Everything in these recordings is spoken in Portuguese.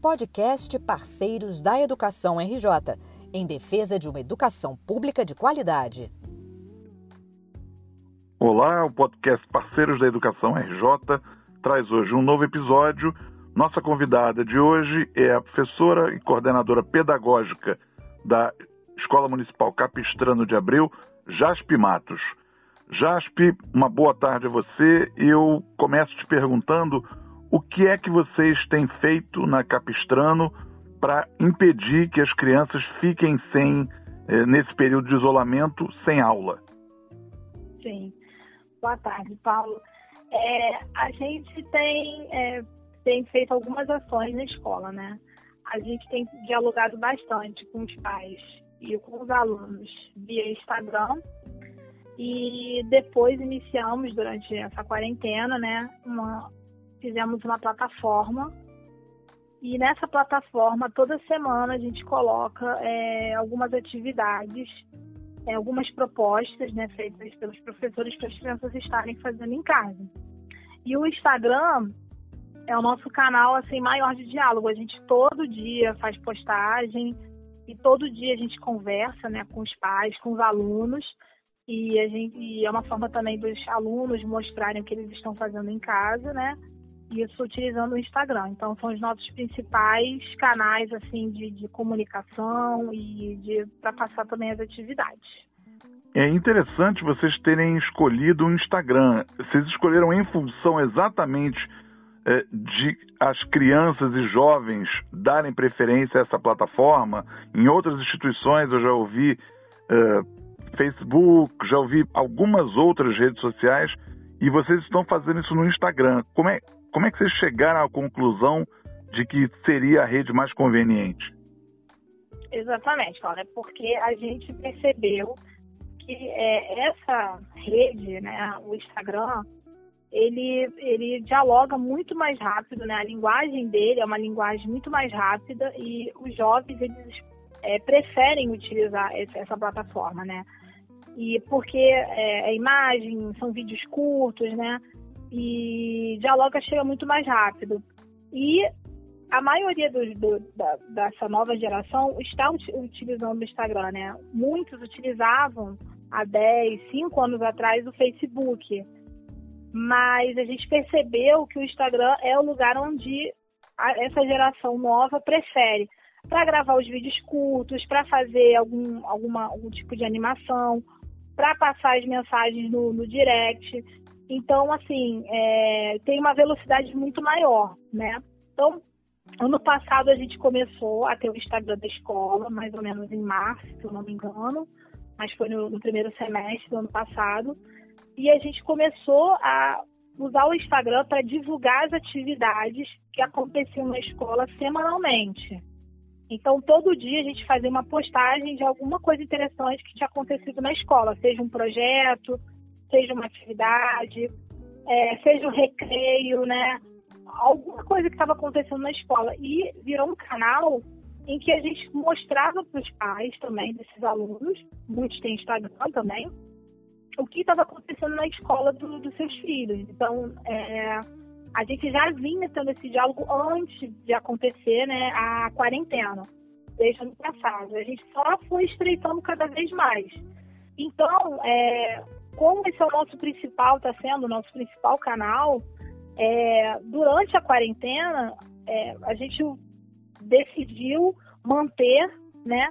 podcast Parceiros da Educação RJ, em defesa de uma educação pública de qualidade. Olá, o podcast Parceiros da Educação RJ traz hoje um novo episódio. Nossa convidada de hoje é a professora e coordenadora pedagógica da Escola Municipal Capistrano de Abreu, Jaspe Matos. Jaspe, uma boa tarde a você. Eu começo te perguntando o que é que vocês têm feito na Capistrano para impedir que as crianças fiquem sem, eh, nesse período de isolamento, sem aula? Sim. Boa tarde, Paulo. É, a gente tem, é, tem feito algumas ações na escola, né? A gente tem dialogado bastante com os pais e com os alunos via Instagram. E depois iniciamos, durante essa quarentena, né, uma, fizemos uma plataforma e nessa plataforma toda semana a gente coloca é, algumas atividades, é, algumas propostas né, feitas pelos professores para as crianças estarem fazendo em casa. E o Instagram é o nosso canal assim maior de diálogo. A gente todo dia faz postagem e todo dia a gente conversa né, com os pais, com os alunos. E, a gente, e é uma forma também dos alunos mostrarem o que eles estão fazendo em casa, né? Isso utilizando o Instagram. Então são os nossos principais canais assim de, de comunicação e de para passar também as atividades. É interessante vocês terem escolhido o Instagram. Vocês escolheram em função exatamente é, de as crianças e jovens darem preferência a essa plataforma. Em outras instituições eu já ouvi é, Facebook, já ouvi algumas outras redes sociais e vocês estão fazendo isso no Instagram. Como é, como é que vocês chegaram à conclusão de que seria a rede mais conveniente? Exatamente, Paulo. É porque a gente percebeu que é, essa rede, né, o Instagram, ele, ele dialoga muito mais rápido, né? A linguagem dele é uma linguagem muito mais rápida e os jovens eles é, preferem utilizar essa plataforma, né? E porque é, é imagem, são vídeos curtos, né? E dialoga chega muito mais rápido. E a maioria do, do, da, dessa nova geração está utilizando o Instagram, né? Muitos utilizavam há 10, 5 anos atrás o Facebook. Mas a gente percebeu que o Instagram é o lugar onde a, essa geração nova prefere para gravar os vídeos curtos, para fazer algum, alguma, algum tipo de animação, para passar as mensagens no, no direct. Então, assim, é, tem uma velocidade muito maior, né? Então, ano passado a gente começou a ter o Instagram da escola, mais ou menos em março, se eu não me engano, mas foi no, no primeiro semestre do ano passado. E a gente começou a usar o Instagram para divulgar as atividades que aconteciam na escola semanalmente. Então, todo dia a gente fazia uma postagem de alguma coisa interessante que tinha acontecido na escola, seja um projeto, seja uma atividade, é, seja um recreio, né? Alguma coisa que estava acontecendo na escola. E virou um canal em que a gente mostrava para os pais também desses alunos, muitos têm Instagram também, o que estava acontecendo na escola do, dos seus filhos. Então, é, a gente já vinha tendo esse diálogo antes de acontecer né, a quarentena, desde o ano passado. A gente só foi estreitando cada vez mais. Então, é, como esse é o nosso principal, está sendo o nosso principal canal, é, durante a quarentena, é, a gente decidiu manter, né?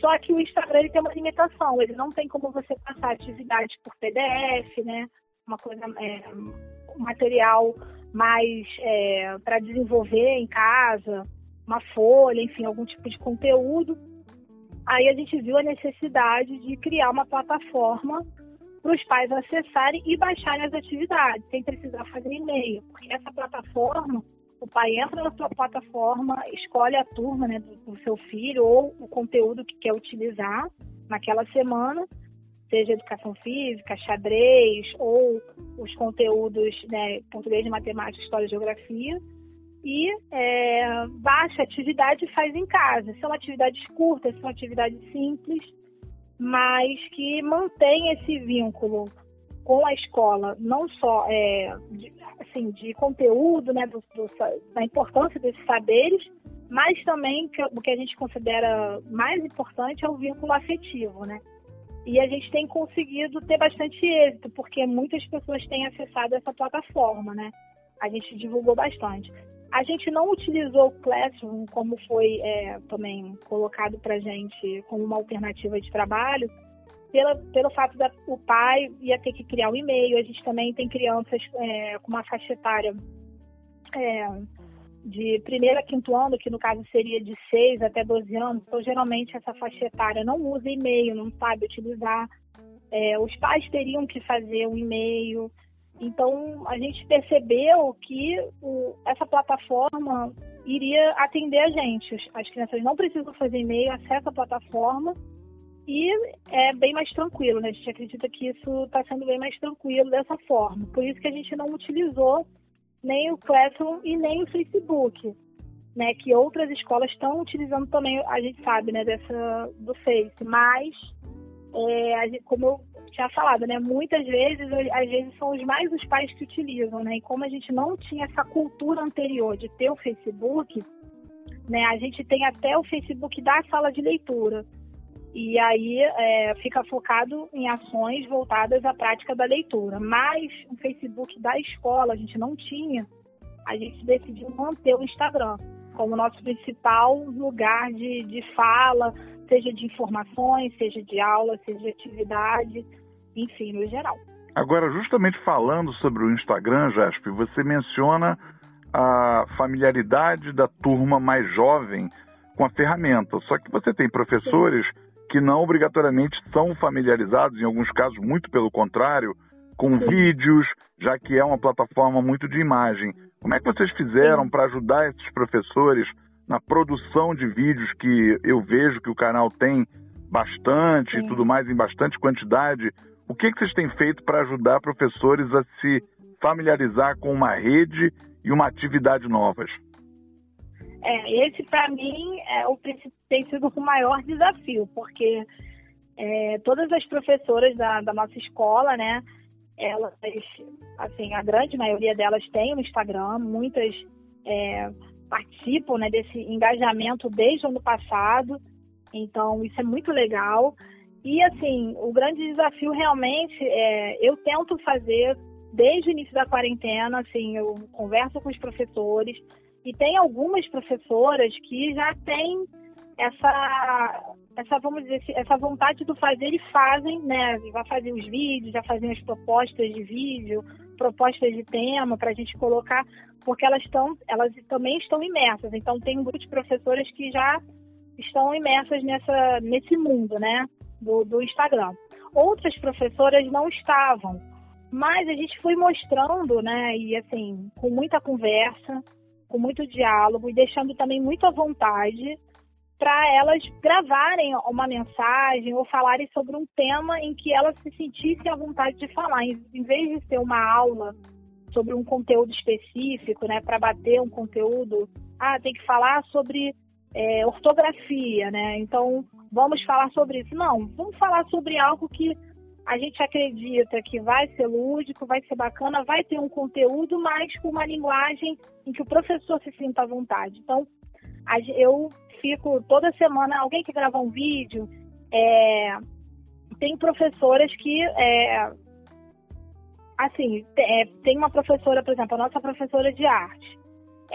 Só que o Instagram ele tem uma limitação, ele não tem como você passar atividades por PDF, né? Uma coisa, é, um material mais é, para desenvolver em casa, uma folha, enfim, algum tipo de conteúdo. Aí a gente viu a necessidade de criar uma plataforma para os pais acessarem e baixarem as atividades, sem precisar fazer e-mail. Porque essa plataforma, o pai entra na sua plataforma, escolhe a turma né, do, do seu filho ou o conteúdo que quer utilizar naquela semana, seja educação física, xadrez ou os conteúdos né, português, matemática, história e geografia e é, baixa atividade faz em casa. São atividades curtas, são atividades simples, mas que mantém esse vínculo com a escola, não só é, de, assim, de conteúdo, né, do, do, da importância desses saberes, mas também o que a gente considera mais importante é o vínculo afetivo, né? E a gente tem conseguido ter bastante êxito, porque muitas pessoas têm acessado essa plataforma, né? A gente divulgou bastante. A gente não utilizou o Classroom como foi é, também colocado para gente como uma alternativa de trabalho, pela, pelo fato da o pai ia ter que criar um e-mail. A gente também tem crianças é, com uma faixa etária é, de primeiro a quinto ano, que no caso seria de 6 até 12 anos. Então, geralmente, essa faixa etária não usa e-mail, não sabe utilizar. É, os pais teriam que fazer um e-mail. Então, a gente percebeu que o, essa plataforma iria atender a gente. As crianças não precisam fazer e-mail, acessam a plataforma e é bem mais tranquilo, né? A gente acredita que isso está sendo bem mais tranquilo dessa forma. Por isso que a gente não utilizou nem o Classroom e nem o Facebook, né? Que outras escolas estão utilizando também, a gente sabe, né? Dessa, do Face. Mas, é, como eu tinha falado, né? Muitas vezes, às vezes são os mais os pais que utilizam, né? E como a gente não tinha essa cultura anterior de ter o Facebook, né? A gente tem até o Facebook da sala de leitura. E aí é, fica focado em ações voltadas à prática da leitura. Mas o Facebook da escola a gente não tinha, a gente decidiu manter o Instagram como nosso principal lugar de, de fala, seja de informações, seja de aula, seja de atividade enfim, no geral. Agora, justamente falando sobre o Instagram, Jaspe, você menciona a familiaridade da turma mais jovem com a ferramenta. Só que você tem professores que não obrigatoriamente são familiarizados, em alguns casos, muito pelo contrário, com Sim. vídeos, já que é uma plataforma muito de imagem. Como é que vocês fizeram para ajudar esses professores na produção de vídeos que eu vejo que o canal tem bastante Sim. e tudo mais, em bastante quantidade? O que, que vocês têm feito para ajudar professores a se familiarizar com uma rede e uma atividade novas? É, esse para mim é o tem sido o maior desafio, porque é, todas as professoras da, da, nossa escola, né, elas, assim, a grande maioria delas tem o Instagram, muitas é, participam, né, desse engajamento desde o ano passado, então isso é muito legal. E assim, o grande desafio realmente é, eu tento fazer desde o início da quarentena, assim, eu converso com os professores e tem algumas professoras que já têm essa, essa vamos dizer, essa vontade do fazer e fazem, né? Vai fazer os vídeos, já fazem as propostas de vídeo, propostas de tema para a gente colocar, porque elas estão, elas também estão imersas. Então tem um grupo de professoras que já estão imersas nessa, nesse mundo, né? Do, do Instagram. Outras professoras não estavam, mas a gente foi mostrando, né, e assim, com muita conversa, com muito diálogo e deixando também muito à vontade para elas gravarem uma mensagem ou falarem sobre um tema em que elas se sentissem à vontade de falar, em vez de ser uma aula sobre um conteúdo específico, né, para bater um conteúdo, ah, tem que falar sobre é, ortografia, né? Então, vamos falar sobre isso. Não, vamos falar sobre algo que a gente acredita que vai ser lúdico, vai ser bacana, vai ter um conteúdo, mas com uma linguagem em que o professor se sinta à vontade. Então, eu fico toda semana, alguém que grava um vídeo, é, tem professoras que, é, assim, é, tem uma professora, por exemplo, a nossa professora de arte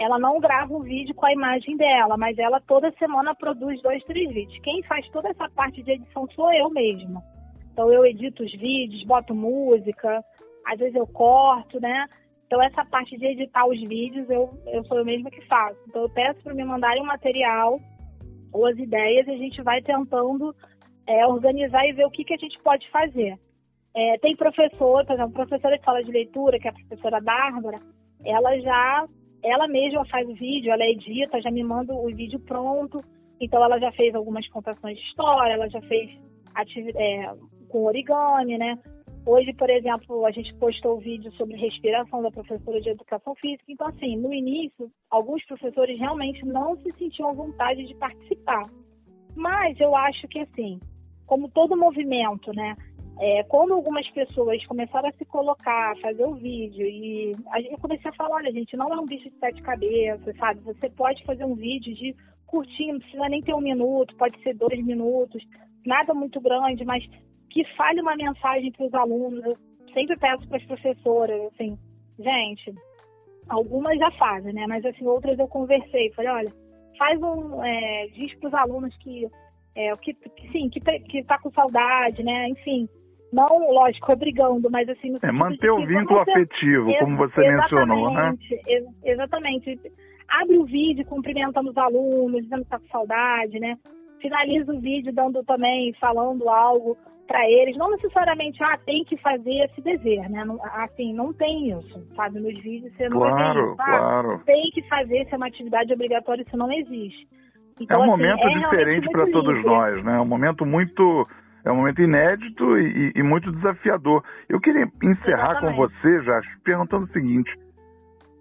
ela não grava um vídeo com a imagem dela, mas ela toda semana produz dois, três vídeos. Quem faz toda essa parte de edição sou eu mesma. Então eu edito os vídeos, boto música, às vezes eu corto, né? Então essa parte de editar os vídeos eu, eu sou eu mesma que faço. Então eu peço para me mandarem o material ou as ideias e a gente vai tentando é, organizar e ver o que, que a gente pode fazer. É, tem professor, por exemplo, professora de sala de leitura, que é a professora Bárbara, ela já ela mesma faz o vídeo, ela edita, já me manda o vídeo pronto. Então ela já fez algumas contações de história, ela já fez é, com origami, né? Hoje, por exemplo, a gente postou o vídeo sobre respiração da professora de educação física. Então, assim, no início, alguns professores realmente não se sentiam à vontade de participar. Mas eu acho que, assim, como todo movimento, né? É, quando algumas pessoas começaram a se colocar, a fazer o vídeo, e eu comecei a falar, olha, gente, não é um bicho de sete cabeças, sabe? Você pode fazer um vídeo de curtinho, não precisa nem ter um minuto, pode ser dois minutos, nada muito grande, mas que fale uma mensagem para os alunos. Eu sempre peço para as professoras, assim, gente, algumas já fazem, né? Mas assim, outras eu conversei, falei, olha, faz um, é, diz para os alunos que, é, que, que sim, que, que tá com saudade, né? Enfim, não, lógico, obrigando, mas assim... é, manter o vínculo afetivo, como você mencionou, né? Ex exatamente. Abre o vídeo cumprimentando os alunos, dizendo que tá com saudade, né? Finaliza o vídeo dando também, falando algo para eles, não necessariamente, ah, tem que fazer esse dever, né? Não, assim, não tem isso, sabe? Nos vídeos você não claro, vai ver isso. Ah, claro. Tem que fazer, isso é uma atividade obrigatória, isso não existe. Então, é um assim, momento é diferente para todos nós, né? É um momento muito é um momento inédito e, e, muito desafiador. Eu queria encerrar Exatamente. com você, já perguntando o seguinte: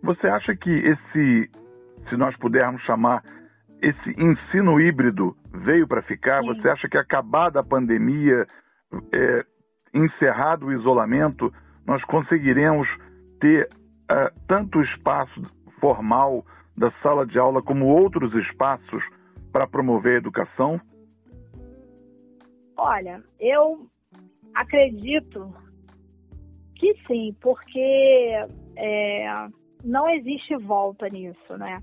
você acha que esse, se nós pudermos chamar esse ensino híbrido veio para ficar? Sim. Você acha que acabada a pandemia, é, encerrado o isolamento, nós conseguiremos ter uh, tanto espaço formal da sala de aula como outros espaços para promover a educação? Olha, eu acredito que sim, porque é, não existe volta nisso, né?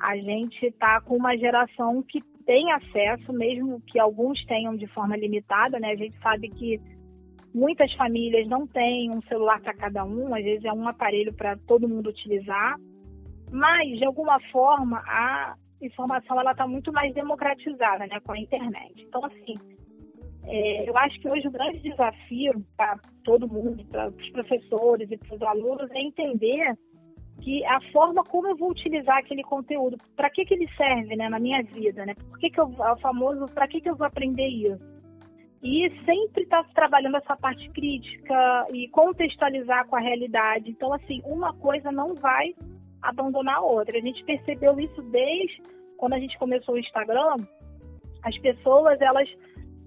A gente está com uma geração que tem acesso, mesmo que alguns tenham de forma limitada, né? A gente sabe que muitas famílias não têm um celular para cada um, às vezes é um aparelho para todo mundo utilizar, mas de alguma forma a informação ela está muito mais democratizada, né, com a internet. Então assim, é, eu acho que hoje o grande desafio para todo mundo, para os professores e para os alunos, é entender que a forma como eu vou utilizar aquele conteúdo, para que, que ele serve né, na minha vida, né? Por que, que eu, o famoso, para que, que eu vou aprender isso? E sempre estar tá trabalhando essa parte crítica e contextualizar com a realidade. Então, assim, uma coisa não vai abandonar outra. A gente percebeu isso desde quando a gente começou o Instagram. As pessoas, elas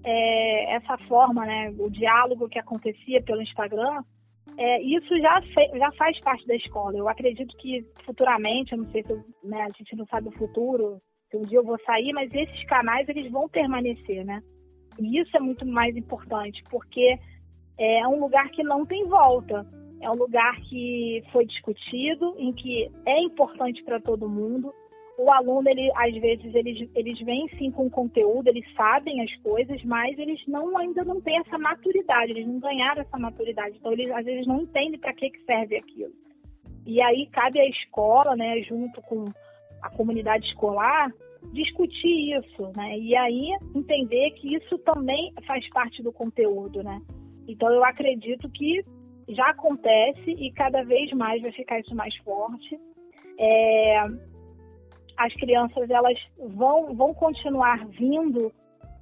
é, essa forma, né, o diálogo que acontecia pelo Instagram, é, isso já, já faz parte da escola. Eu acredito que futuramente, eu não sei se né, a gente não sabe o futuro, se um dia eu vou sair, mas esses canais eles vão permanecer, né? E isso é muito mais importante, porque é um lugar que não tem volta. É um lugar que foi discutido, em que é importante para todo mundo o aluno, ele, às vezes, eles, eles vêm sim com conteúdo, eles sabem as coisas, mas eles não ainda não têm essa maturidade, eles não ganharam essa maturidade. Então, eles às vezes não entendem para que, que serve aquilo. E aí cabe à escola, né, junto com a comunidade escolar, discutir isso, né? E aí entender que isso também faz parte do conteúdo, né? Então eu acredito que já acontece e cada vez mais vai ficar isso mais forte. É, as crianças elas vão, vão continuar vindo,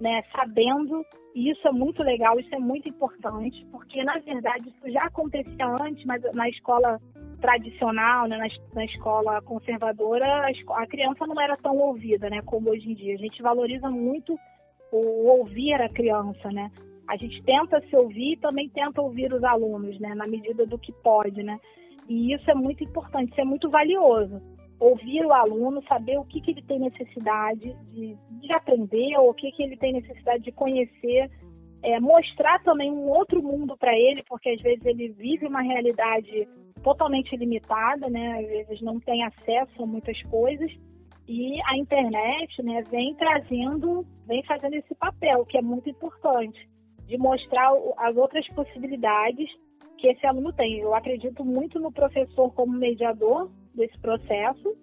né, sabendo, e isso é muito legal, isso é muito importante, porque na verdade isso já acontecia antes, mas na escola tradicional, né, na, na escola conservadora, a, a, criança não era tão ouvida, né, como hoje em dia. A gente valoriza muito o ouvir a criança, né? A gente tenta se ouvir e também tenta ouvir os alunos, né, na medida do que pode, né? E isso é muito importante, isso é muito valioso ouvir o aluno, saber o que, que ele tem necessidade de, de aprender, ou o que, que ele tem necessidade de conhecer, é, mostrar também um outro mundo para ele, porque às vezes ele vive uma realidade totalmente limitada, né? Às vezes não tem acesso a muitas coisas. E a internet, né, vem trazendo, vem fazendo esse papel, que é muito importante, de mostrar as outras possibilidades que esse aluno tem. Eu acredito muito no professor como mediador desse processo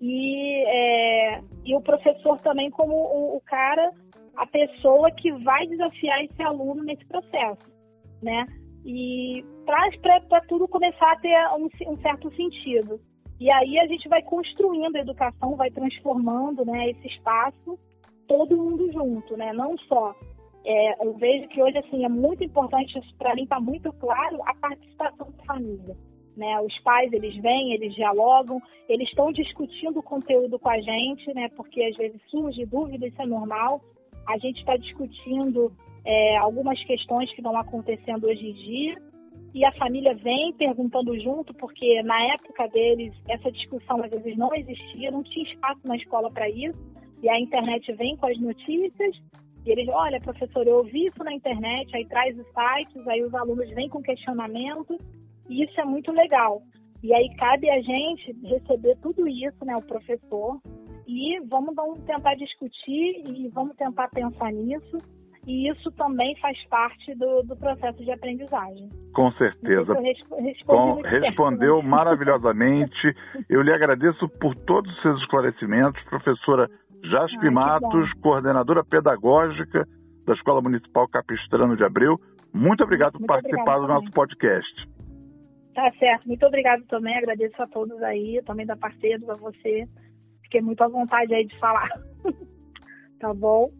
e, é, e o professor também como o, o, cara, a pessoa que vai desafiar esse aluno nesse processo, né? E para tudo começar a ter um, um, certo sentido. E aí a gente vai construindo a educação, vai transformando né, esse espaço, todo mundo junto, né? Não só é, eu vejo que hoje assim é muito importante para mim está muito claro a participação da família. Né? Os pais eles vêm, eles dialogam, eles estão discutindo o conteúdo com a gente, né? Porque às vezes surge dúvida, isso é normal. A gente está discutindo é, algumas questões que estão acontecendo hoje em dia e a família vem perguntando junto, porque na época deles essa discussão às vezes não existia, não tinha espaço na escola para isso, e a internet vem com as notícias, e eles, olha, professor, eu ouvi isso na internet, aí traz os sites, aí os alunos vêm com questionamento, e isso é muito legal. E aí cabe a gente receber tudo isso, né, o professor, e vamos, vamos tentar discutir e vamos tentar pensar nisso e isso também faz parte do, do processo de aprendizagem. Com certeza. Com, respondeu certo, né? maravilhosamente. Eu lhe agradeço por todos os seus esclarecimentos, professora Jaspe Matos, coordenadora pedagógica da Escola Municipal Capistrano de Abreu. Muito obrigado por Muito participar do nosso podcast. Tá certo. Muito obrigado também. Agradeço a todos aí, também da parceiros, a você. Fiquei muito à vontade aí de falar. tá bom?